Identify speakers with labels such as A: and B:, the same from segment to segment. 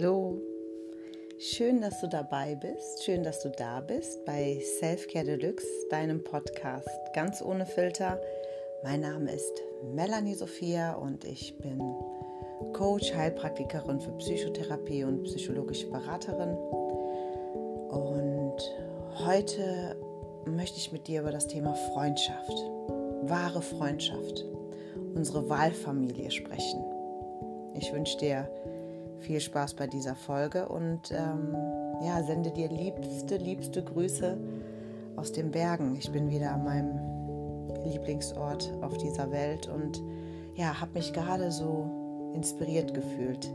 A: Hallo, schön, dass du dabei bist, schön, dass du da bist bei Selfcare Deluxe, deinem Podcast ganz ohne Filter. Mein Name ist Melanie Sophia und ich bin Coach, Heilpraktikerin für Psychotherapie und psychologische Beraterin. Und heute möchte ich mit dir über das Thema Freundschaft, wahre Freundschaft, unsere Wahlfamilie sprechen. Ich wünsche dir viel Spaß bei dieser Folge und ähm, ja, sende dir liebste, liebste Grüße aus den Bergen. Ich bin wieder an meinem Lieblingsort auf dieser Welt und ja, habe mich gerade so inspiriert gefühlt,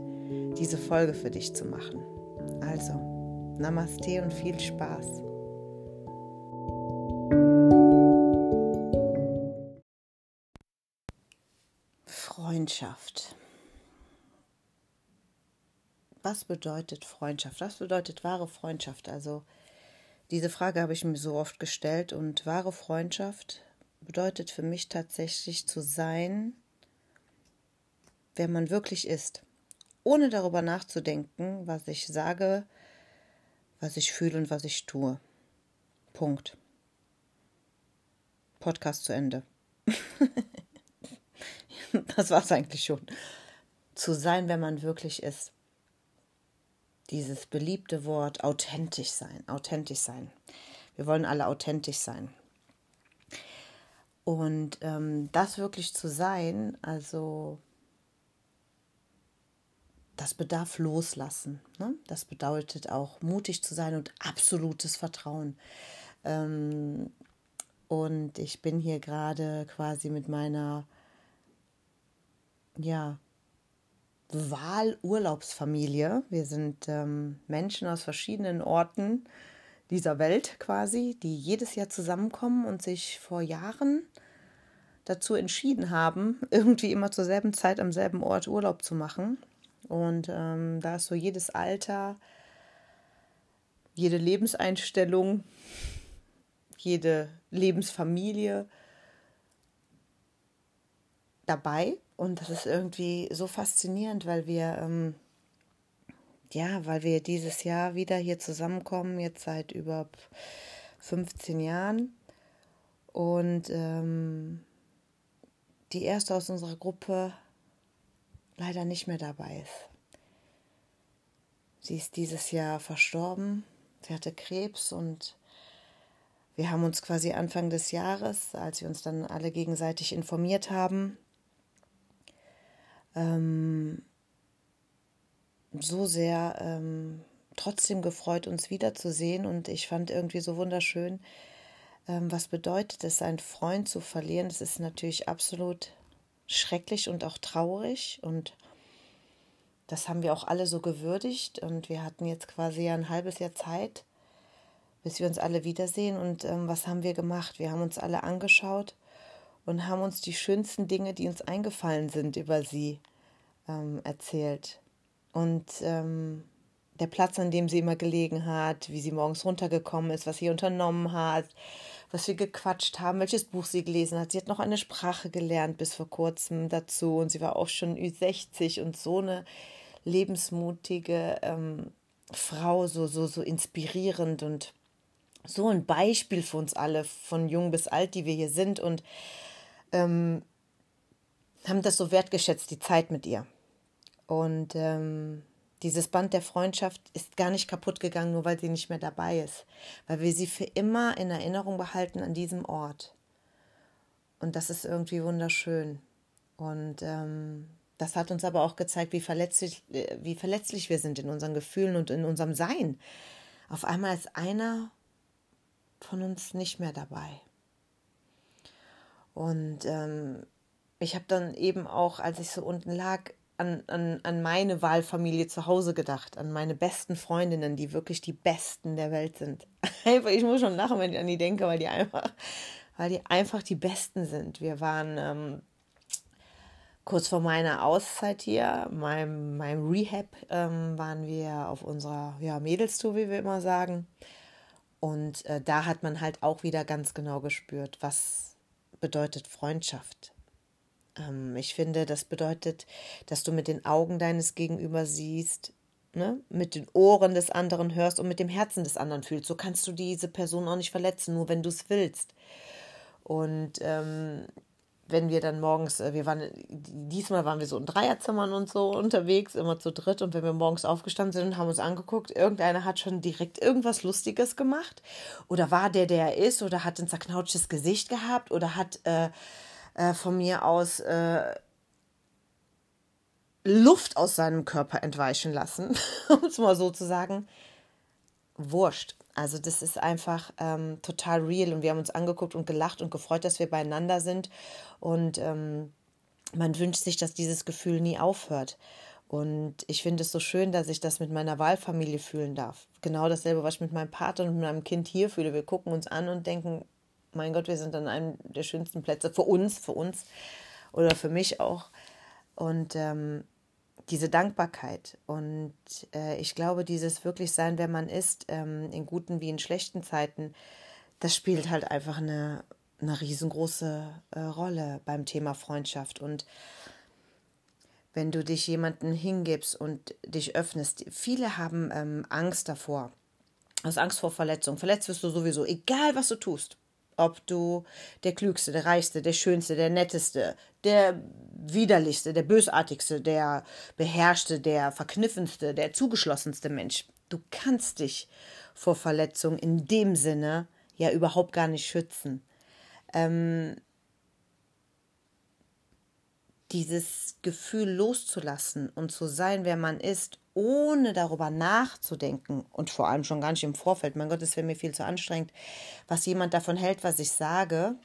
A: diese Folge für dich zu machen. Also, Namaste und viel Spaß. Freundschaft was bedeutet Freundschaft? Was bedeutet wahre Freundschaft? Also diese Frage habe ich mir so oft gestellt und wahre Freundschaft bedeutet für mich tatsächlich zu sein, wer man wirklich ist, ohne darüber nachzudenken, was ich sage, was ich fühle und was ich tue. Punkt. Podcast zu Ende. das war es eigentlich schon. Zu sein, wer man wirklich ist dieses beliebte Wort authentisch sein, authentisch sein. Wir wollen alle authentisch sein. Und ähm, das wirklich zu sein, also das bedarf Loslassen. Ne? Das bedeutet auch mutig zu sein und absolutes Vertrauen. Ähm, und ich bin hier gerade quasi mit meiner ja, Wahlurlaubsfamilie. Wir sind ähm, Menschen aus verschiedenen Orten dieser Welt quasi, die jedes Jahr zusammenkommen und sich vor Jahren dazu entschieden haben, irgendwie immer zur selben Zeit am selben Ort Urlaub zu machen. Und ähm, da ist so jedes Alter, jede Lebenseinstellung, jede Lebensfamilie dabei. Und das ist irgendwie so faszinierend, weil wir, ähm, ja, weil wir dieses Jahr wieder hier zusammenkommen, jetzt seit über 15 Jahren. Und ähm, die erste aus unserer Gruppe leider nicht mehr dabei ist. Sie ist dieses Jahr verstorben. Sie hatte Krebs und wir haben uns quasi Anfang des Jahres, als wir uns dann alle gegenseitig informiert haben, ähm, so sehr ähm, trotzdem gefreut, uns wiederzusehen. Und ich fand irgendwie so wunderschön, ähm, was bedeutet es, einen Freund zu verlieren. Das ist natürlich absolut schrecklich und auch traurig. Und das haben wir auch alle so gewürdigt. Und wir hatten jetzt quasi ein halbes Jahr Zeit, bis wir uns alle wiedersehen. Und ähm, was haben wir gemacht? Wir haben uns alle angeschaut und haben uns die schönsten Dinge, die uns eingefallen sind über sie, ähm, erzählt. Und ähm, der Platz, an dem sie immer gelegen hat, wie sie morgens runtergekommen ist, was sie unternommen hat, was wir gequatscht haben, welches Buch sie gelesen hat. Sie hat noch eine Sprache gelernt bis vor kurzem dazu und sie war auch schon Ü60 und so eine lebensmutige ähm, Frau, so, so, so inspirierend und so ein Beispiel für uns alle, von jung bis alt, die wir hier sind und ähm, haben das so wertgeschätzt, die Zeit mit ihr. Und ähm, dieses Band der Freundschaft ist gar nicht kaputt gegangen, nur weil sie nicht mehr dabei ist, weil wir sie für immer in Erinnerung behalten an diesem Ort. Und das ist irgendwie wunderschön. Und ähm, das hat uns aber auch gezeigt, wie verletzlich, äh, wie verletzlich wir sind in unseren Gefühlen und in unserem Sein. Auf einmal ist einer von uns nicht mehr dabei. Und ähm, ich habe dann eben auch, als ich so unten lag, an, an, an meine Wahlfamilie zu Hause gedacht, an meine besten Freundinnen, die wirklich die besten der Welt sind. ich muss schon lachen, wenn ich an die denke, weil die einfach, weil die einfach die besten sind. Wir waren ähm, kurz vor meiner Auszeit hier, meinem, meinem Rehab, ähm, waren wir auf unserer ja, Mädelstour, wie wir immer sagen. Und äh, da hat man halt auch wieder ganz genau gespürt, was bedeutet Freundschaft ähm, ich finde, das bedeutet, dass du mit den Augen deines Gegenüber siehst, ne, mit den Ohren des anderen hörst und mit dem Herzen des anderen fühlst. So kannst du diese Person auch nicht verletzen, nur wenn du es willst. Und ähm, wenn wir dann morgens, äh, wir waren, diesmal waren wir so in Dreierzimmern und so unterwegs, immer zu dritt. Und wenn wir morgens aufgestanden sind und haben uns angeguckt, irgendeiner hat schon direkt irgendwas Lustiges gemacht. Oder war der, der er ist, oder hat ein zerknautschtes Gesicht gehabt, oder hat äh, äh, von mir aus äh, Luft aus seinem Körper entweichen lassen, um es mal so zu sagen. Wurscht. Also das ist einfach ähm, total real und wir haben uns angeguckt und gelacht und gefreut, dass wir beieinander sind und ähm, man wünscht sich, dass dieses Gefühl nie aufhört. Und ich finde es so schön, dass ich das mit meiner Wahlfamilie fühlen darf. Genau dasselbe, was ich mit meinem Vater und meinem Kind hier fühle. Wir gucken uns an und denken, mein Gott, wir sind an einem der schönsten Plätze für uns, für uns oder für mich auch. Und ähm, diese Dankbarkeit und äh, ich glaube, dieses wirklich sein, wer man ist, ähm, in guten wie in schlechten Zeiten, das spielt halt einfach eine, eine riesengroße äh, Rolle beim Thema Freundschaft und wenn du dich jemanden hingibst und dich öffnest. Viele haben ähm, Angst davor. Aus Angst vor Verletzung. Verletzt wirst du sowieso, egal was du tust ob du der Klügste, der Reichste, der Schönste, der Netteste, der Widerlichste, der Bösartigste, der Beherrschte, der Verkniffenste, der Zugeschlossenste Mensch. Du kannst dich vor Verletzung in dem Sinne ja überhaupt gar nicht schützen. Ähm, dieses Gefühl loszulassen und zu sein, wer man ist, ohne darüber nachzudenken und vor allem schon gar nicht im Vorfeld, mein Gott, das wäre mir viel zu anstrengend, was jemand davon hält, was ich sage,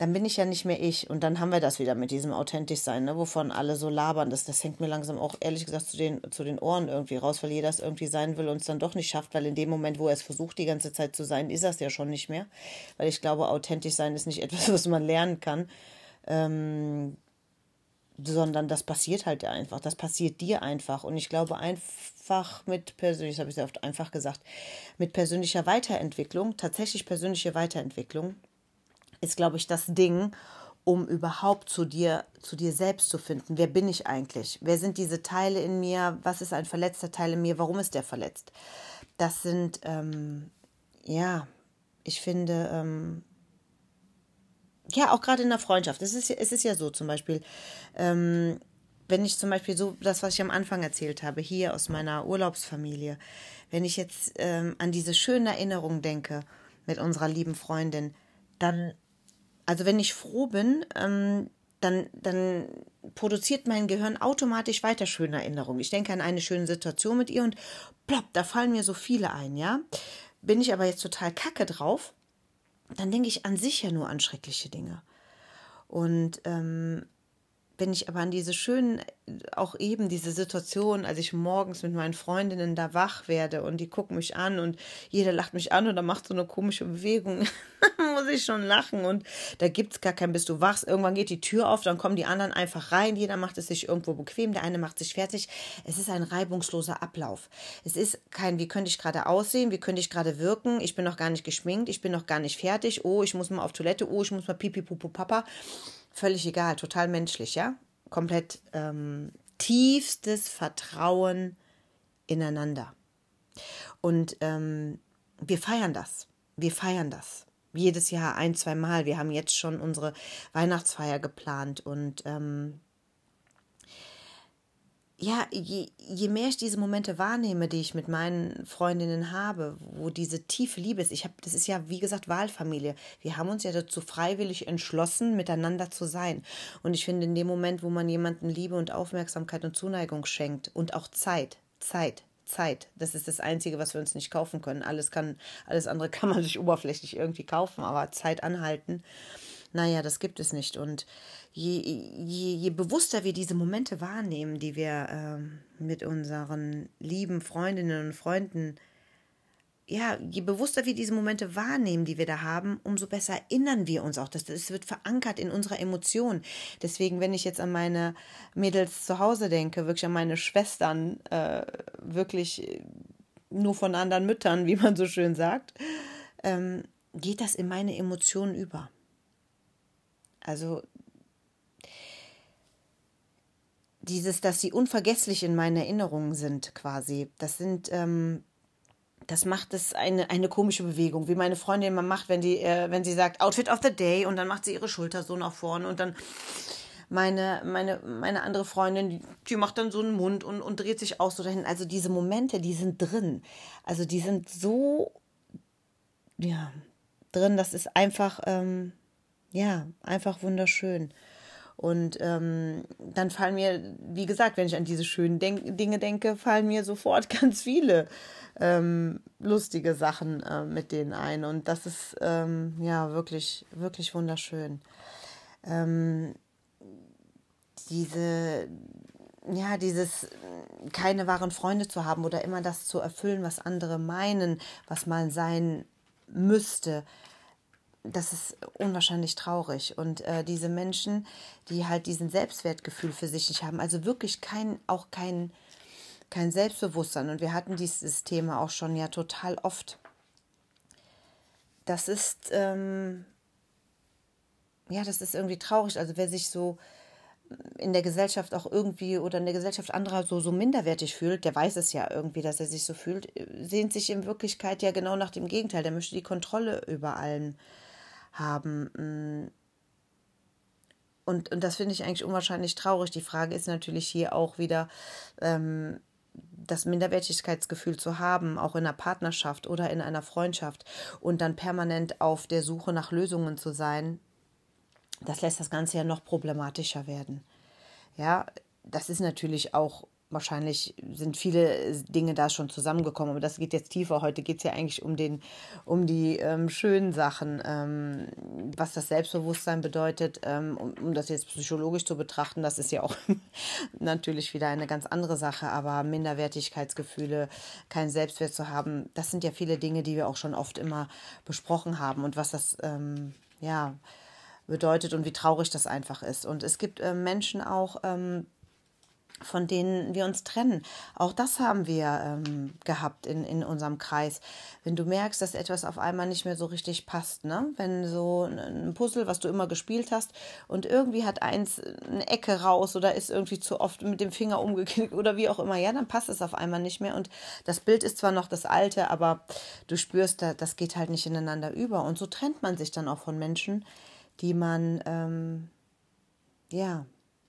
A: dann bin ich ja nicht mehr ich. Und dann haben wir das wieder mit diesem authentisch sein, ne, wovon alle so labern. Das, das hängt mir langsam auch ehrlich gesagt zu den, zu den Ohren irgendwie raus, weil jeder es irgendwie sein will und es dann doch nicht schafft, weil in dem Moment, wo er es versucht, die ganze Zeit zu sein, ist es ja schon nicht mehr. Weil ich glaube, authentisch sein ist nicht etwas, was man lernen kann. Ähm, sondern das passiert halt einfach. Das passiert dir einfach. Und ich glaube einfach mit persönlich, das habe ich sehr oft einfach gesagt, mit persönlicher Weiterentwicklung, tatsächlich persönliche Weiterentwicklung, ist, glaube ich, das Ding, um überhaupt zu dir, zu dir selbst zu finden. Wer bin ich eigentlich? Wer sind diese Teile in mir? Was ist ein verletzter Teil in mir? Warum ist der verletzt? Das sind, ähm, ja, ich finde, ähm, ja, auch gerade in der Freundschaft. Es ist, es ist ja so zum Beispiel, ähm, wenn ich zum Beispiel so, das, was ich am Anfang erzählt habe, hier aus meiner Urlaubsfamilie, wenn ich jetzt ähm, an diese schönen Erinnerungen denke mit unserer lieben Freundin, dann, also wenn ich froh bin, ähm, dann, dann produziert mein Gehirn automatisch weiter schöne Erinnerungen. Ich denke an eine schöne Situation mit ihr und plopp, da fallen mir so viele ein, ja. Bin ich aber jetzt total kacke drauf, dann denke ich an sich ja nur an schreckliche Dinge. Und ähm, wenn ich aber an diese schönen, auch eben diese Situation, als ich morgens mit meinen Freundinnen da wach werde und die gucken mich an und jeder lacht mich an und dann macht so eine komische Bewegung, muss ich schon lachen und da gibt es gar kein, bis du wachst, irgendwann geht die Tür auf, dann kommen die anderen einfach rein, jeder macht es sich irgendwo bequem, der eine macht sich fertig. Es ist ein reibungsloser Ablauf. Es ist kein, wie könnte ich gerade aussehen, wie könnte ich gerade wirken, ich bin noch gar nicht geschminkt, ich bin noch gar nicht fertig, oh, ich muss mal auf Toilette, oh, ich muss mal pipi, pupu, papa völlig egal, total menschlich, ja? Komplett ähm, tiefstes Vertrauen ineinander. Und ähm, wir feiern das. Wir feiern das. Jedes Jahr ein, zwei Mal. Wir haben jetzt schon unsere Weihnachtsfeier geplant und ähm, ja, je, je mehr ich diese Momente wahrnehme, die ich mit meinen Freundinnen habe, wo diese tiefe Liebe ist, ich habe, das ist ja wie gesagt Wahlfamilie. Wir haben uns ja dazu freiwillig entschlossen, miteinander zu sein. Und ich finde, in dem Moment, wo man jemanden Liebe und Aufmerksamkeit und Zuneigung schenkt und auch Zeit, Zeit, Zeit, das ist das Einzige, was wir uns nicht kaufen können. Alles kann, alles andere kann man sich oberflächlich irgendwie kaufen, aber Zeit anhalten naja, das gibt es nicht. Und je, je, je bewusster wir diese Momente wahrnehmen, die wir ähm, mit unseren lieben Freundinnen und Freunden, ja, je bewusster wir diese Momente wahrnehmen, die wir da haben, umso besser erinnern wir uns auch. Das, das wird verankert in unserer Emotion. Deswegen, wenn ich jetzt an meine Mädels zu Hause denke, wirklich an meine Schwestern, äh, wirklich nur von anderen Müttern, wie man so schön sagt, ähm, geht das in meine Emotionen über. Also dieses, dass sie unvergesslich in meinen Erinnerungen sind, quasi. Das sind, ähm, das macht es eine, eine komische Bewegung, wie meine Freundin immer macht, wenn, die, äh, wenn sie sagt, Outfit of the Day und dann macht sie ihre Schulter so nach vorne und dann meine, meine, meine andere Freundin, die, macht dann so einen Mund und, und dreht sich auch so dahin. Also diese Momente, die sind drin. Also die sind so, ja, drin. Das ist einfach, ähm, ja, einfach wunderschön. Und ähm, dann fallen mir, wie gesagt, wenn ich an diese schönen Denk Dinge denke, fallen mir sofort ganz viele ähm, lustige Sachen äh, mit denen ein. Und das ist ähm, ja wirklich, wirklich wunderschön. Ähm, diese, ja, dieses keine wahren Freunde zu haben oder immer das zu erfüllen, was andere meinen, was man sein müsste, das ist unwahrscheinlich traurig. Und äh, diese Menschen, die halt diesen Selbstwertgefühl für sich nicht haben, also wirklich kein, auch kein, kein Selbstbewusstsein. Und wir hatten dieses Thema auch schon ja total oft. Das ist, ähm, ja, das ist irgendwie traurig. Also wer sich so in der Gesellschaft auch irgendwie oder in der Gesellschaft anderer so, so minderwertig fühlt, der weiß es ja irgendwie, dass er sich so fühlt, sehnt sich in Wirklichkeit ja genau nach dem Gegenteil. Der möchte die Kontrolle über allen haben. Und, und das finde ich eigentlich unwahrscheinlich traurig. Die Frage ist natürlich hier auch wieder, ähm, das Minderwertigkeitsgefühl zu haben, auch in einer Partnerschaft oder in einer Freundschaft und dann permanent auf der Suche nach Lösungen zu sein, das lässt das Ganze ja noch problematischer werden. Ja, das ist natürlich auch, wahrscheinlich sind viele Dinge da schon zusammengekommen, aber das geht jetzt tiefer. Heute geht es ja eigentlich um, den, um die ähm, schönen Sachen, ähm, was das Selbstbewusstsein bedeutet, ähm, um, um das jetzt psychologisch zu betrachten, das ist ja auch natürlich wieder eine ganz andere Sache, aber Minderwertigkeitsgefühle, kein Selbstwert zu haben, das sind ja viele Dinge, die wir auch schon oft immer besprochen haben und was das, ähm, ja, bedeutet und wie traurig das einfach ist. Und es gibt äh, Menschen auch, ähm, von denen wir uns trennen. Auch das haben wir ähm, gehabt in, in unserem Kreis. Wenn du merkst, dass etwas auf einmal nicht mehr so richtig passt, ne? Wenn so ein Puzzle, was du immer gespielt hast, und irgendwie hat eins eine Ecke raus oder ist irgendwie zu oft mit dem Finger umgeknickt oder wie auch immer, ja, dann passt es auf einmal nicht mehr. Und das Bild ist zwar noch das alte, aber du spürst, das geht halt nicht ineinander über. Und so trennt man sich dann auch von Menschen, die man, ähm, ja,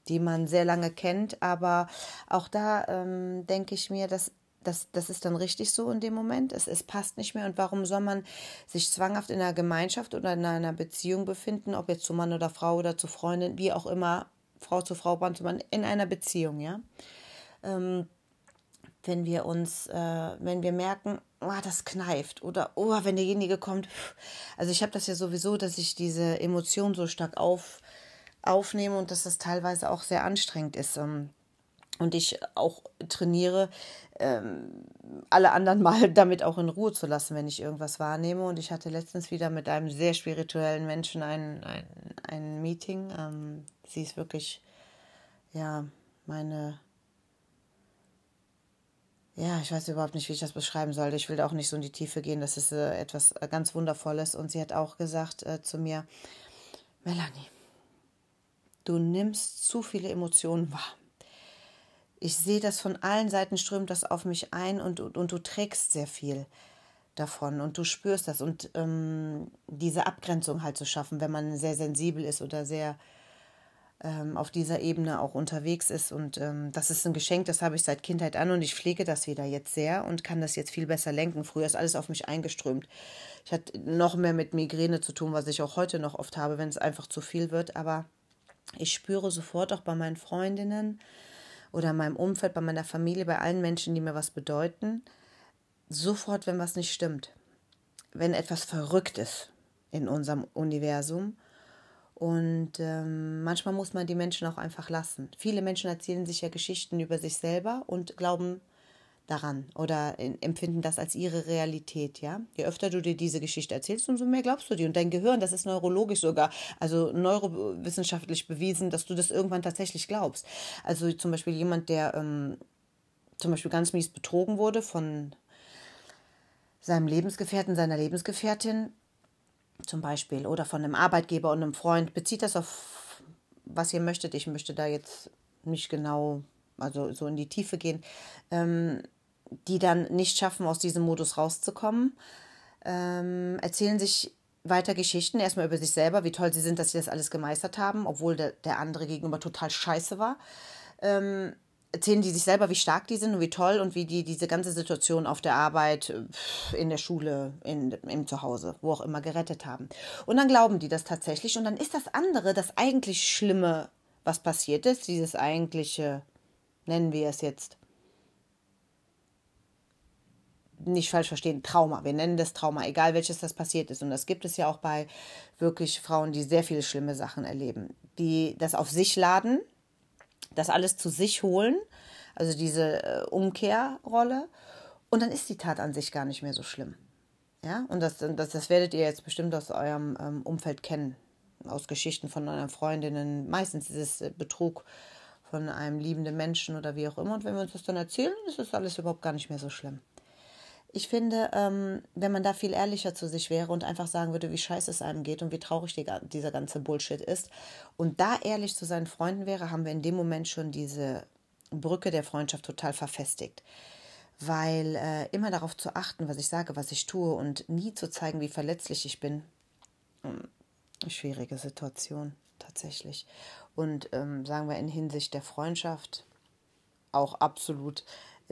A: die man sehr lange kennt. Aber auch da ähm, denke ich mir, dass das, das ist dann richtig so in dem Moment. Es, es passt nicht mehr. Und warum soll man sich zwanghaft in einer Gemeinschaft oder in einer Beziehung befinden, ob jetzt zu Mann oder Frau oder zu Freundin, wie auch immer, Frau zu Frau, Mann zu Mann, in einer Beziehung, ja? Ähm, wenn wir uns, äh, wenn wir merken, oh, das kneift oder oh, wenn derjenige kommt. Also ich habe das ja sowieso, dass ich diese Emotion so stark auf, aufnehme und dass das teilweise auch sehr anstrengend ist. Ähm, und ich auch trainiere, ähm, alle anderen mal damit auch in Ruhe zu lassen, wenn ich irgendwas wahrnehme. Und ich hatte letztens wieder mit einem sehr spirituellen Menschen ein, ein, ein Meeting. Ähm, sie ist wirklich, ja, meine ja, ich weiß überhaupt nicht, wie ich das beschreiben sollte. Ich will da auch nicht so in die Tiefe gehen. Das ist äh, etwas äh, ganz Wundervolles. Und sie hat auch gesagt äh, zu mir, Melanie, du nimmst zu viele Emotionen wahr. Ich sehe das von allen Seiten strömt das auf mich ein und, und, und du trägst sehr viel davon und du spürst das. Und ähm, diese Abgrenzung halt zu schaffen, wenn man sehr sensibel ist oder sehr ähm, auf dieser Ebene auch unterwegs ist. Und ähm, das ist ein Geschenk, das habe ich seit Kindheit an und ich pflege das wieder jetzt sehr und kann das jetzt viel besser lenken. Früher ist alles auf mich eingeströmt. Ich hatte noch mehr mit Migräne zu tun, was ich auch heute noch oft habe, wenn es einfach zu viel wird. Aber ich spüre sofort auch bei meinen Freundinnen oder meinem Umfeld, bei meiner Familie, bei allen Menschen, die mir was bedeuten, sofort, wenn was nicht stimmt. Wenn etwas verrückt ist in unserem Universum und ähm, manchmal muss man die Menschen auch einfach lassen. Viele Menschen erzählen sich ja Geschichten über sich selber und glauben daran oder empfinden das als ihre Realität, ja. Je öfter du dir diese Geschichte erzählst, umso mehr glaubst du dir. Und dein Gehirn, das ist neurologisch sogar, also neurowissenschaftlich bewiesen, dass du das irgendwann tatsächlich glaubst. Also zum Beispiel jemand, der ähm, zum Beispiel ganz mies betrogen wurde von seinem Lebensgefährten, seiner Lebensgefährtin, zum Beispiel oder von einem Arbeitgeber und einem Freund, bezieht das auf, was ihr möchtet. Ich möchte da jetzt nicht genau, also so in die Tiefe gehen, ähm, die dann nicht schaffen, aus diesem Modus rauszukommen, ähm, erzählen sich weiter Geschichten, erstmal über sich selber, wie toll sie sind, dass sie das alles gemeistert haben, obwohl der, der andere gegenüber total scheiße war. Ähm, erzählen die sich selber, wie stark die sind und wie toll und wie die diese ganze Situation auf der Arbeit, in der Schule, in, im Zuhause, wo auch immer gerettet haben. Und dann glauben die das tatsächlich und dann ist das andere, das eigentlich Schlimme, was passiert ist, dieses eigentliche, nennen wir es jetzt, nicht falsch verstehen, Trauma. Wir nennen das Trauma, egal welches das passiert ist. Und das gibt es ja auch bei wirklich Frauen, die sehr viele schlimme Sachen erleben, die das auf sich laden, das alles zu sich holen, also diese äh, Umkehrrolle. Und dann ist die Tat an sich gar nicht mehr so schlimm. Ja, und das, das, das werdet ihr jetzt bestimmt aus eurem ähm, Umfeld kennen, aus Geschichten von euren Freundinnen. Meistens ist es äh, Betrug von einem liebenden Menschen oder wie auch immer. Und wenn wir uns das dann erzählen, ist das alles überhaupt gar nicht mehr so schlimm. Ich finde, ähm, wenn man da viel ehrlicher zu sich wäre und einfach sagen würde, wie scheiße es einem geht und wie traurig die, dieser ganze Bullshit ist und da ehrlich zu seinen Freunden wäre, haben wir in dem Moment schon diese Brücke der Freundschaft total verfestigt. Weil äh, immer darauf zu achten, was ich sage, was ich tue und nie zu zeigen, wie verletzlich ich bin, hm, schwierige Situation tatsächlich. Und ähm, sagen wir in Hinsicht der Freundschaft auch absolut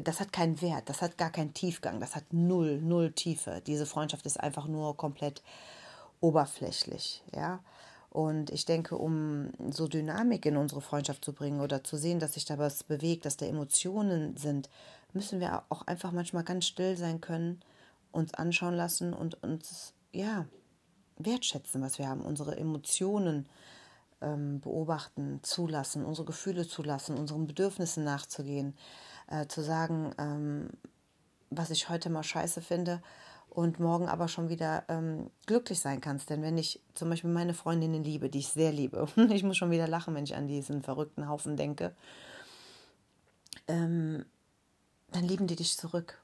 A: das hat keinen Wert, das hat gar keinen Tiefgang, das hat null, null Tiefe. Diese Freundschaft ist einfach nur komplett oberflächlich, ja. Und ich denke, um so Dynamik in unsere Freundschaft zu bringen oder zu sehen, dass sich da was bewegt, dass da Emotionen sind, müssen wir auch einfach manchmal ganz still sein können, uns anschauen lassen und uns, ja, wertschätzen, was wir haben, unsere Emotionen ähm, beobachten, zulassen, unsere Gefühle zulassen, unseren Bedürfnissen nachzugehen äh, zu sagen, ähm, was ich heute mal scheiße finde und morgen aber schon wieder ähm, glücklich sein kannst. Denn wenn ich zum Beispiel meine Freundinnen liebe, die ich sehr liebe, ich muss schon wieder lachen, wenn ich an diesen verrückten Haufen denke, ähm, dann lieben die dich zurück.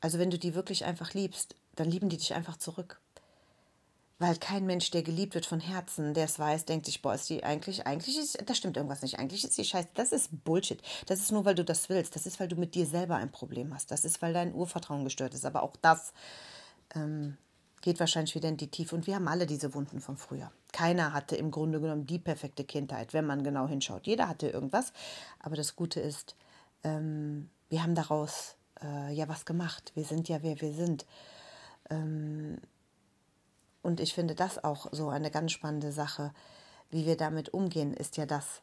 A: Also wenn du die wirklich einfach liebst, dann lieben die dich einfach zurück. Weil kein Mensch, der geliebt wird von Herzen, der es weiß, denkt sich, boah, ist die eigentlich, eigentlich ist, da stimmt irgendwas nicht, eigentlich ist die scheiße. Das ist Bullshit. Das ist nur, weil du das willst. Das ist, weil du mit dir selber ein Problem hast. Das ist, weil dein Urvertrauen gestört ist. Aber auch das ähm, geht wahrscheinlich wieder in die Tiefe. Und wir haben alle diese Wunden von früher. Keiner hatte im Grunde genommen die perfekte Kindheit, wenn man genau hinschaut. Jeder hatte irgendwas. Aber das Gute ist, ähm, wir haben daraus äh, ja was gemacht. Wir sind ja, wer wir sind. Ähm, und ich finde das auch so eine ganz spannende Sache. Wie wir damit umgehen, ist ja das,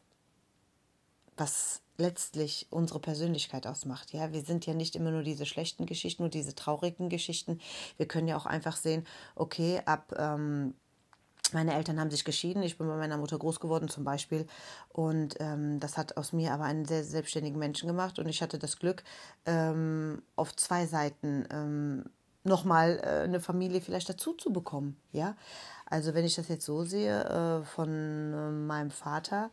A: was letztlich unsere Persönlichkeit ausmacht. Ja, wir sind ja nicht immer nur diese schlechten Geschichten, nur diese traurigen Geschichten. Wir können ja auch einfach sehen, okay, ab ähm, meine Eltern haben sich geschieden. Ich bin bei meiner Mutter groß geworden zum Beispiel. Und ähm, das hat aus mir aber einen sehr selbstständigen Menschen gemacht. Und ich hatte das Glück, ähm, auf zwei Seiten ähm, nochmal äh, eine Familie vielleicht dazu zu bekommen. Ja, also wenn ich das jetzt so sehe äh, von äh, meinem Vater,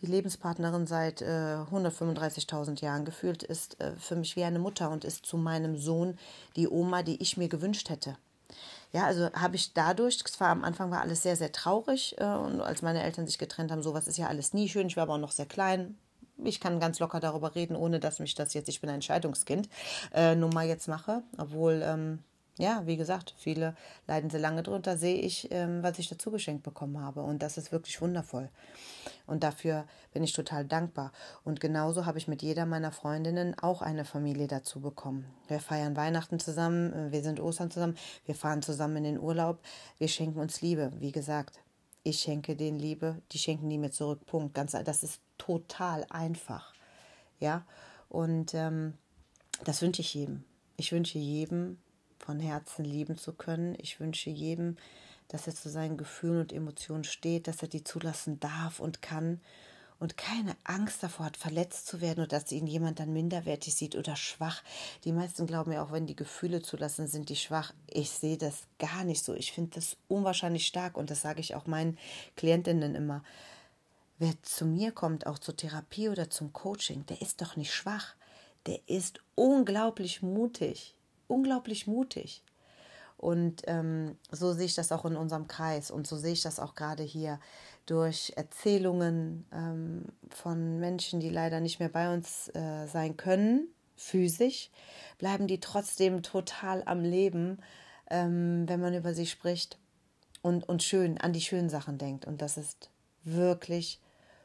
A: die Lebenspartnerin seit äh, 135.000 Jahren gefühlt ist äh, für mich wie eine Mutter und ist zu meinem Sohn die Oma, die ich mir gewünscht hätte. Ja, also habe ich dadurch, zwar am Anfang war alles sehr, sehr traurig äh, und als meine Eltern sich getrennt haben, sowas ist ja alles nie schön. Ich war aber auch noch sehr klein, ich kann ganz locker darüber reden, ohne dass mich das jetzt, ich bin ein Scheidungskind, äh, nun mal jetzt mache. Obwohl ähm, ja, wie gesagt, viele leiden sehr lange drunter, sehe ich, ähm, was ich dazu geschenkt bekommen habe. Und das ist wirklich wundervoll. Und dafür bin ich total dankbar. Und genauso habe ich mit jeder meiner Freundinnen auch eine Familie dazu bekommen. Wir feiern Weihnachten zusammen, äh, wir sind Ostern zusammen, wir fahren zusammen in den Urlaub, wir schenken uns Liebe. Wie gesagt, ich schenke denen Liebe, die schenken die mir zurück. Punkt. Ganz, das ist total einfach. Ja, und ähm, das wünsche ich jedem. Ich wünsche jedem, von Herzen lieben zu können. Ich wünsche jedem, dass er zu seinen Gefühlen und Emotionen steht, dass er die zulassen darf und kann und keine Angst davor hat, verletzt zu werden oder dass ihn jemand dann minderwertig sieht oder schwach. Die meisten glauben ja auch, wenn die Gefühle zulassen, sind die schwach. Ich sehe das gar nicht so. Ich finde das unwahrscheinlich stark und das sage ich auch meinen Klientinnen immer. Wer zu mir kommt, auch zur Therapie oder zum Coaching, der ist doch nicht schwach. Der ist unglaublich mutig unglaublich mutig. Und ähm, so sehe ich das auch in unserem Kreis und so sehe ich das auch gerade hier durch Erzählungen ähm, von Menschen, die leider nicht mehr bei uns äh, sein können, physisch, bleiben die trotzdem total am Leben, ähm, wenn man über sie spricht und, und schön an die schönen Sachen denkt. Und das ist wirklich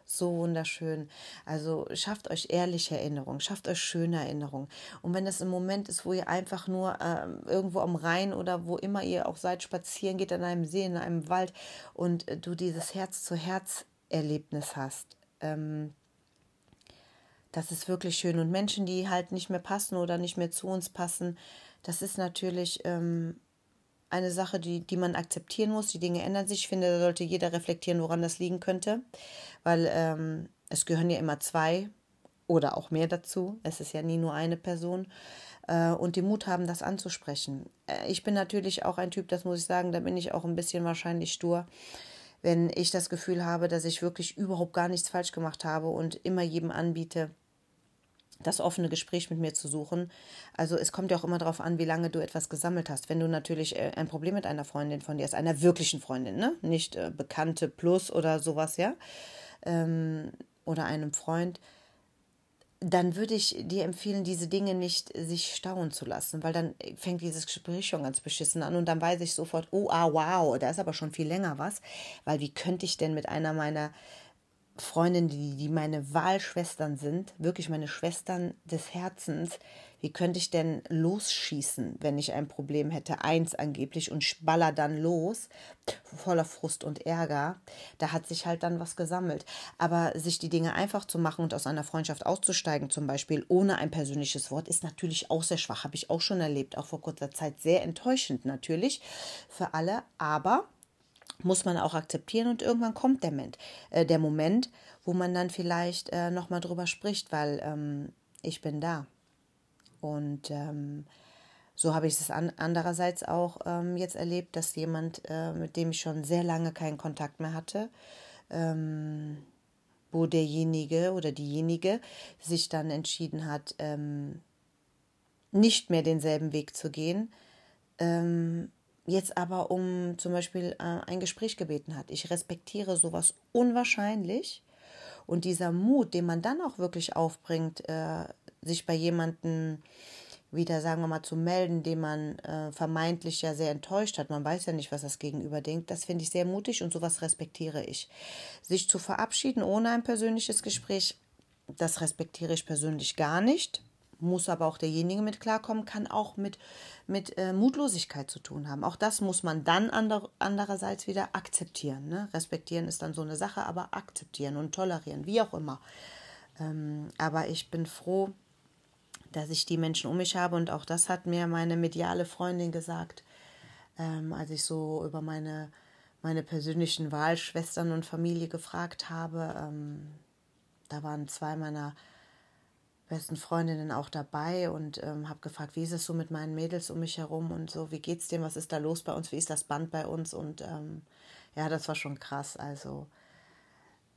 A: so wunderschön. Also schafft euch ehrliche Erinnerungen, schafft euch schöne Erinnerungen. Und wenn das ein Moment ist, wo ihr einfach nur äh, irgendwo am Rhein oder wo immer ihr auch seid, spazieren geht, an einem See, in einem Wald und äh, du dieses Herz-zu-Herz-Erlebnis hast, ähm, das ist wirklich schön. Und Menschen, die halt nicht mehr passen oder nicht mehr zu uns passen, das ist natürlich ähm, eine Sache, die, die man akzeptieren muss. Die Dinge ändern sich. Ich finde, da sollte jeder reflektieren, woran das liegen könnte. Weil ähm, es gehören ja immer zwei oder auch mehr dazu. Es ist ja nie nur eine Person. Äh, und die Mut haben, das anzusprechen. Äh, ich bin natürlich auch ein Typ, das muss ich sagen, da bin ich auch ein bisschen wahrscheinlich stur. Wenn ich das Gefühl habe, dass ich wirklich überhaupt gar nichts falsch gemacht habe und immer jedem anbiete, das offene Gespräch mit mir zu suchen. Also es kommt ja auch immer darauf an, wie lange du etwas gesammelt hast. Wenn du natürlich äh, ein Problem mit einer Freundin von dir hast, einer wirklichen Freundin, ne? Nicht äh, Bekannte plus oder sowas, ja, ähm, oder einem Freund, dann würde ich dir empfehlen, diese Dinge nicht sich stauen zu lassen, weil dann fängt dieses Gespräch schon ganz beschissen an und dann weiß ich sofort, oh, ah, wow, da ist aber schon viel länger was, weil wie könnte ich denn mit einer meiner Freundinnen, die, die meine Wahlschwestern sind, wirklich meine Schwestern des Herzens, wie könnte ich denn losschießen, wenn ich ein Problem hätte? Eins angeblich und baller dann los, voller Frust und Ärger. Da hat sich halt dann was gesammelt. Aber sich die Dinge einfach zu machen und aus einer Freundschaft auszusteigen, zum Beispiel ohne ein persönliches Wort, ist natürlich auch sehr schwach. Habe ich auch schon erlebt, auch vor kurzer Zeit. Sehr enttäuschend natürlich für alle. Aber muss man auch akzeptieren und irgendwann kommt der Moment, äh, der Moment wo man dann vielleicht äh, nochmal drüber spricht, weil ähm, ich bin da. Und ähm, so habe ich es an, andererseits auch ähm, jetzt erlebt, dass jemand, äh, mit dem ich schon sehr lange keinen Kontakt mehr hatte, ähm, wo derjenige oder diejenige sich dann entschieden hat, ähm, nicht mehr denselben Weg zu gehen, ähm, jetzt aber um zum Beispiel äh, ein Gespräch gebeten hat. Ich respektiere sowas unwahrscheinlich. Und dieser Mut, den man dann auch wirklich aufbringt, äh, sich bei jemandem wieder, sagen wir mal, zu melden, den man äh, vermeintlich ja sehr enttäuscht hat. Man weiß ja nicht, was das Gegenüber denkt. Das finde ich sehr mutig und sowas respektiere ich. Sich zu verabschieden ohne ein persönliches Gespräch, das respektiere ich persönlich gar nicht muss aber auch derjenige mit klarkommen, kann auch mit, mit äh, Mutlosigkeit zu tun haben. Auch das muss man dann ander, andererseits wieder akzeptieren. Ne? Respektieren ist dann so eine Sache, aber akzeptieren und tolerieren, wie auch immer. Ähm, aber ich bin froh, dass ich die Menschen um mich habe und auch das hat mir meine mediale Freundin gesagt, ähm, als ich so über meine, meine persönlichen Wahlschwestern und Familie gefragt habe. Ähm, da waren zwei meiner besten Freundinnen auch dabei und ähm, habe gefragt, wie ist es so mit meinen Mädels um mich herum und so, wie geht's dem, was ist da los bei uns, wie ist das Band bei uns und ähm, ja, das war schon krass. Also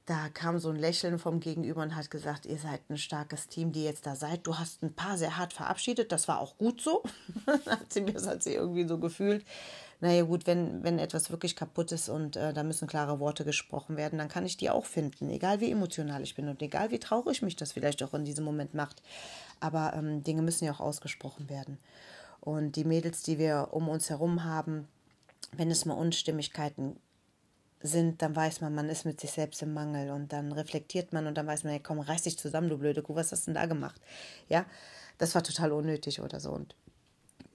A: da kam so ein Lächeln vom Gegenüber und hat gesagt, ihr seid ein starkes Team, die jetzt da seid. Du hast ein paar sehr hart verabschiedet, das war auch gut so. hat sie mir das hat sie irgendwie so gefühlt naja gut, wenn, wenn etwas wirklich kaputt ist und äh, da müssen klare Worte gesprochen werden, dann kann ich die auch finden, egal wie emotional ich bin und egal wie traurig mich das vielleicht auch in diesem Moment macht. Aber ähm, Dinge müssen ja auch ausgesprochen werden. Und die Mädels, die wir um uns herum haben, wenn es mal Unstimmigkeiten sind, dann weiß man, man ist mit sich selbst im Mangel und dann reflektiert man und dann weiß man, hey, komm, reiß dich zusammen, du blöde Kuh, was hast du denn da gemacht? Ja, das war total unnötig oder so. Und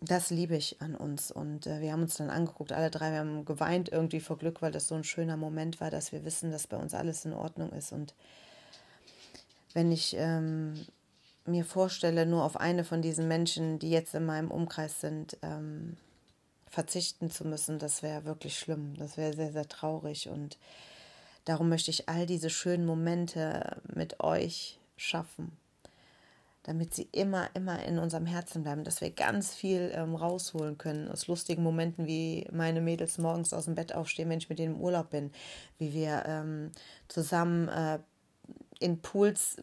A: das liebe ich an uns. Und äh, wir haben uns dann angeguckt, alle drei, wir haben geweint irgendwie vor Glück, weil das so ein schöner Moment war, dass wir wissen, dass bei uns alles in Ordnung ist. Und wenn ich ähm, mir vorstelle, nur auf eine von diesen Menschen, die jetzt in meinem Umkreis sind, ähm, verzichten zu müssen, das wäre wirklich schlimm. Das wäre sehr, sehr traurig. Und darum möchte ich all diese schönen Momente mit euch schaffen damit sie immer, immer in unserem Herzen bleiben, dass wir ganz viel ähm, rausholen können aus lustigen Momenten, wie meine Mädels morgens aus dem Bett aufstehen, wenn ich mit denen im Urlaub bin, wie wir ähm, zusammen äh, in Pools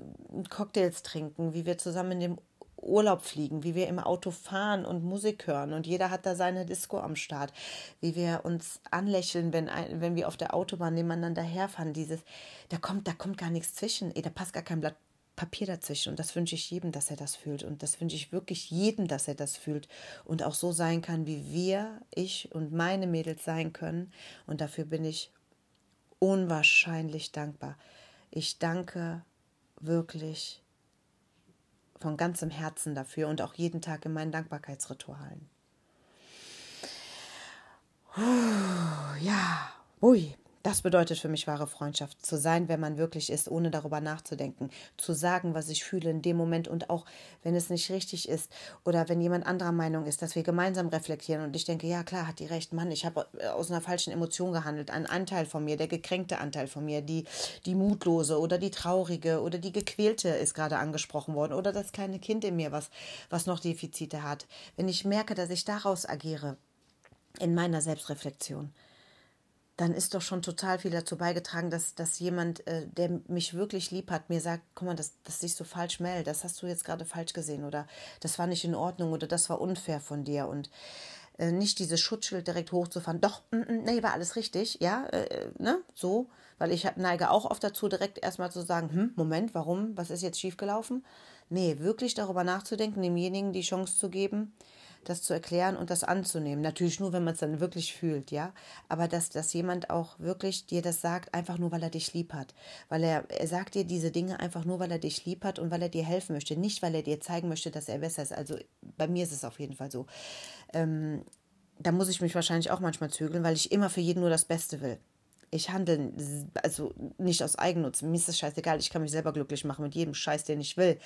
A: Cocktails trinken, wie wir zusammen in dem Urlaub fliegen, wie wir im Auto fahren und Musik hören. Und jeder hat da seine Disco am Start, wie wir uns anlächeln, wenn, wenn wir auf der Autobahn nebeneinander herfahren, dieses, da kommt, da kommt gar nichts zwischen, ey, da passt gar kein Blatt Papier dazwischen. Und das wünsche ich jedem, dass er das fühlt. Und das wünsche ich wirklich jedem, dass er das fühlt. Und auch so sein kann, wie wir, ich und meine Mädels sein können. Und dafür bin ich unwahrscheinlich dankbar. Ich danke wirklich von ganzem Herzen dafür und auch jeden Tag in meinen Dankbarkeitsritualen. Ja, ui, das bedeutet für mich wahre Freundschaft, zu sein, wer man wirklich ist, ohne darüber nachzudenken, zu sagen, was ich fühle in dem Moment und auch, wenn es nicht richtig ist oder wenn jemand anderer Meinung ist, dass wir gemeinsam reflektieren. Und ich denke, ja klar, hat die recht, Mann, ich habe aus einer falschen Emotion gehandelt, ein Anteil von mir, der gekränkte Anteil von mir, die, die mutlose oder die traurige oder die gequälte ist gerade angesprochen worden oder das kleine Kind in mir, was, was noch Defizite hat. Wenn ich merke, dass ich daraus agiere, in meiner Selbstreflexion, dann ist doch schon total viel dazu beigetragen, dass, dass jemand, äh, der mich wirklich lieb hat, mir sagt, guck mal, das, das siehst du falsch, Mel, das hast du jetzt gerade falsch gesehen oder das war nicht in Ordnung oder das war unfair von dir und äh, nicht dieses Schutzschild direkt hochzufahren, doch, mm, mm, nee, war alles richtig, ja, äh, äh ne, so, weil ich neige auch oft dazu, direkt erstmal zu sagen, hm, Moment, warum, was ist jetzt schiefgelaufen? Nee, wirklich darüber nachzudenken, demjenigen die Chance zu geben, das zu erklären und das anzunehmen. Natürlich nur, wenn man es dann wirklich fühlt, ja. Aber dass, dass jemand auch wirklich dir das sagt, einfach nur, weil er dich lieb hat. Weil er, er sagt dir diese Dinge einfach nur, weil er dich lieb hat und weil er dir helfen möchte. Nicht, weil er dir zeigen möchte, dass er besser ist. Also bei mir ist es auf jeden Fall so. Ähm, da muss ich mich wahrscheinlich auch manchmal zügeln, weil ich immer für jeden nur das Beste will. Ich handle also nicht aus Eigennutz. Mir ist das scheißegal. Ich kann mich selber glücklich machen mit jedem Scheiß, den ich will.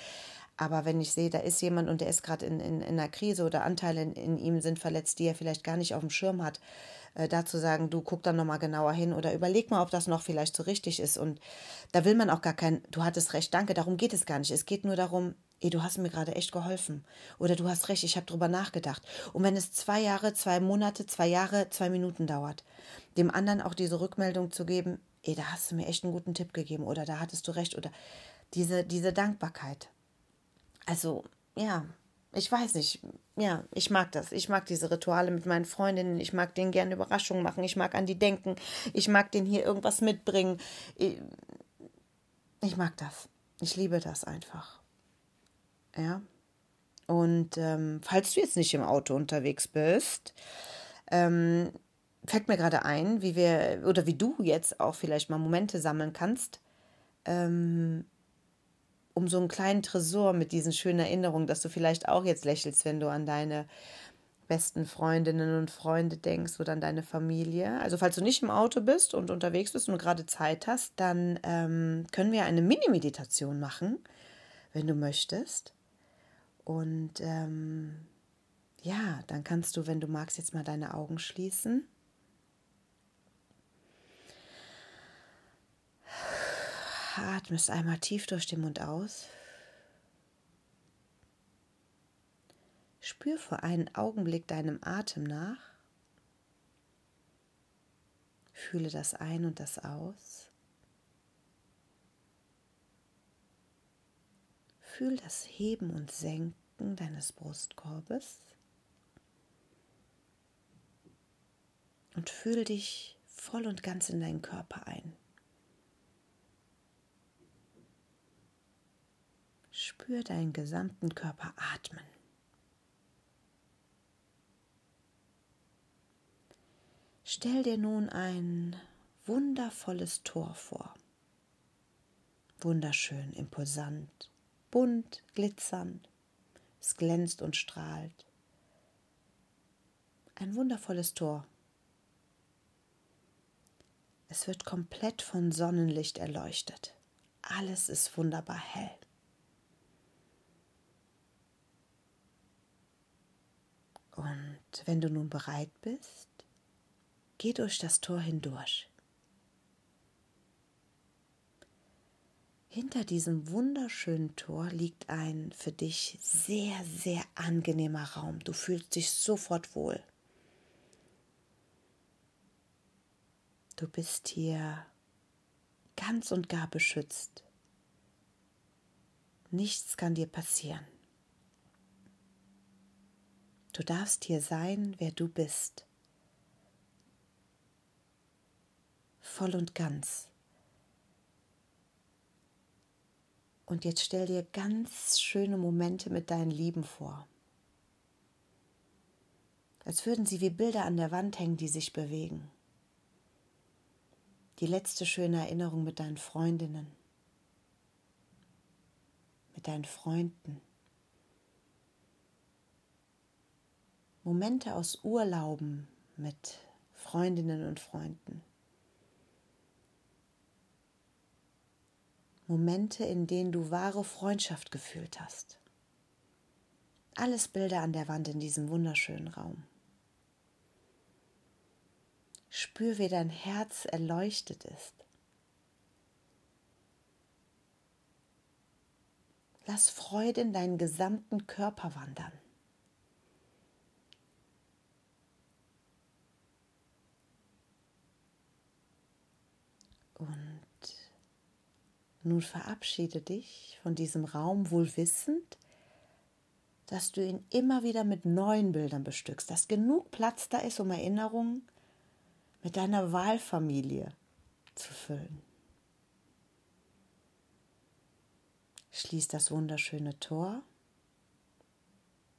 A: Aber wenn ich sehe, da ist jemand und der ist gerade in, in, in einer Krise oder Anteile in, in, ihm sind verletzt, die er vielleicht gar nicht auf dem Schirm hat, äh, da zu sagen, du guck dann nochmal genauer hin oder überleg mal, ob das noch vielleicht so richtig ist. Und da will man auch gar kein, du hattest recht, danke, darum geht es gar nicht. Es geht nur darum, ey, du hast mir gerade echt geholfen. Oder du hast recht, ich habe drüber nachgedacht. Und wenn es zwei Jahre, zwei Monate, zwei Jahre, zwei Minuten dauert, dem anderen auch diese Rückmeldung zu geben, ey, da hast du mir echt einen guten Tipp gegeben oder da hattest du recht oder diese, diese Dankbarkeit. Also, ja, ich weiß nicht. Ja, ich mag das. Ich mag diese Rituale mit meinen Freundinnen. Ich mag denen gerne Überraschungen machen. Ich mag an die denken. Ich mag denen hier irgendwas mitbringen. Ich, ich mag das. Ich liebe das einfach. Ja. Und ähm, falls du jetzt nicht im Auto unterwegs bist, ähm, fällt mir gerade ein, wie wir oder wie du jetzt auch vielleicht mal Momente sammeln kannst, ähm, um so einen kleinen Tresor mit diesen schönen Erinnerungen, dass du vielleicht auch jetzt lächelst, wenn du an deine besten Freundinnen und Freunde denkst oder an deine Familie. Also falls du nicht im Auto bist und unterwegs bist und gerade Zeit hast, dann ähm, können wir eine Mini-Meditation machen, wenn du möchtest. Und ähm, ja, dann kannst du, wenn du magst, jetzt mal deine Augen schließen. Atmest einmal tief durch den Mund aus. Spür für einen Augenblick deinem Atem nach. Fühle das ein und das aus. Fühl das Heben und Senken deines Brustkorbes. Und fühl dich voll und ganz in deinen Körper ein. Spür deinen gesamten Körper atmen. Stell dir nun ein wundervolles Tor vor. Wunderschön, imposant, bunt, glitzernd. Es glänzt und strahlt. Ein wundervolles Tor. Es wird komplett von Sonnenlicht erleuchtet. Alles ist wunderbar hell. Und wenn du nun bereit bist, geh durch das Tor hindurch. Hinter diesem wunderschönen Tor liegt ein für dich sehr, sehr angenehmer Raum. Du fühlst dich sofort wohl. Du bist hier ganz und gar beschützt. Nichts kann dir passieren. Du darfst hier sein, wer du bist. Voll und ganz. Und jetzt stell dir ganz schöne Momente mit deinen Lieben vor. Als würden sie wie Bilder an der Wand hängen, die sich bewegen. Die letzte schöne Erinnerung mit deinen Freundinnen, mit deinen Freunden. Momente aus Urlauben mit Freundinnen und Freunden. Momente, in denen du wahre Freundschaft gefühlt hast. Alles Bilder an der Wand in diesem wunderschönen Raum. Spür, wie dein Herz erleuchtet ist. Lass Freude in deinen gesamten Körper wandern. Und nun verabschiede dich von diesem Raum wohl wissend, dass du ihn immer wieder mit neuen Bildern bestückst, dass genug Platz da ist, um Erinnerungen mit deiner Wahlfamilie zu füllen. Schließ das wunderschöne Tor,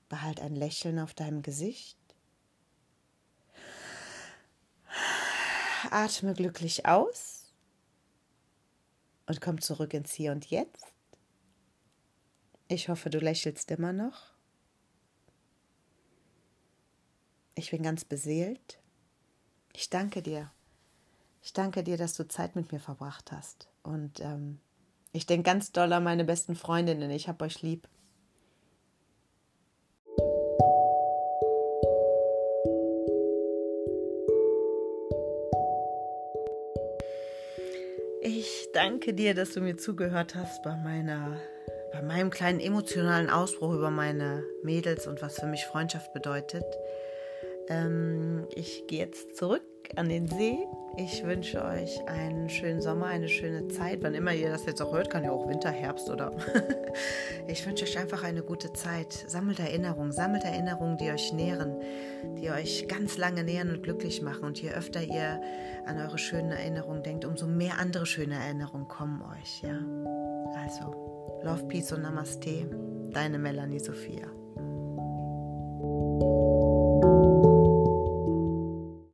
A: behalt ein Lächeln auf deinem Gesicht, atme glücklich aus und komm zurück ins Hier und Jetzt. Ich hoffe, du lächelst immer noch. Ich bin ganz beseelt. Ich danke dir. Ich danke dir, dass du Zeit mit mir verbracht hast. Und ähm, ich denke ganz doll an meine besten Freundinnen. Ich habe euch lieb. Ich danke dir, dass du mir zugehört hast bei meiner bei meinem kleinen emotionalen Ausbruch über meine Mädels und was für mich Freundschaft bedeutet. Ähm, ich gehe jetzt zurück an den See. Ich wünsche euch einen schönen Sommer, eine schöne Zeit. Wann immer ihr das jetzt auch hört, kann ja auch Winter, Herbst oder. ich wünsche euch einfach eine gute Zeit. Sammelt Erinnerungen, sammelt Erinnerungen, die euch nähren, die euch ganz lange nähern und glücklich machen. Und je öfter ihr an eure schönen Erinnerungen denkt, umso mehr andere schöne Erinnerungen kommen euch. Ja, also Love, Peace und Namaste. Deine Melanie Sophia.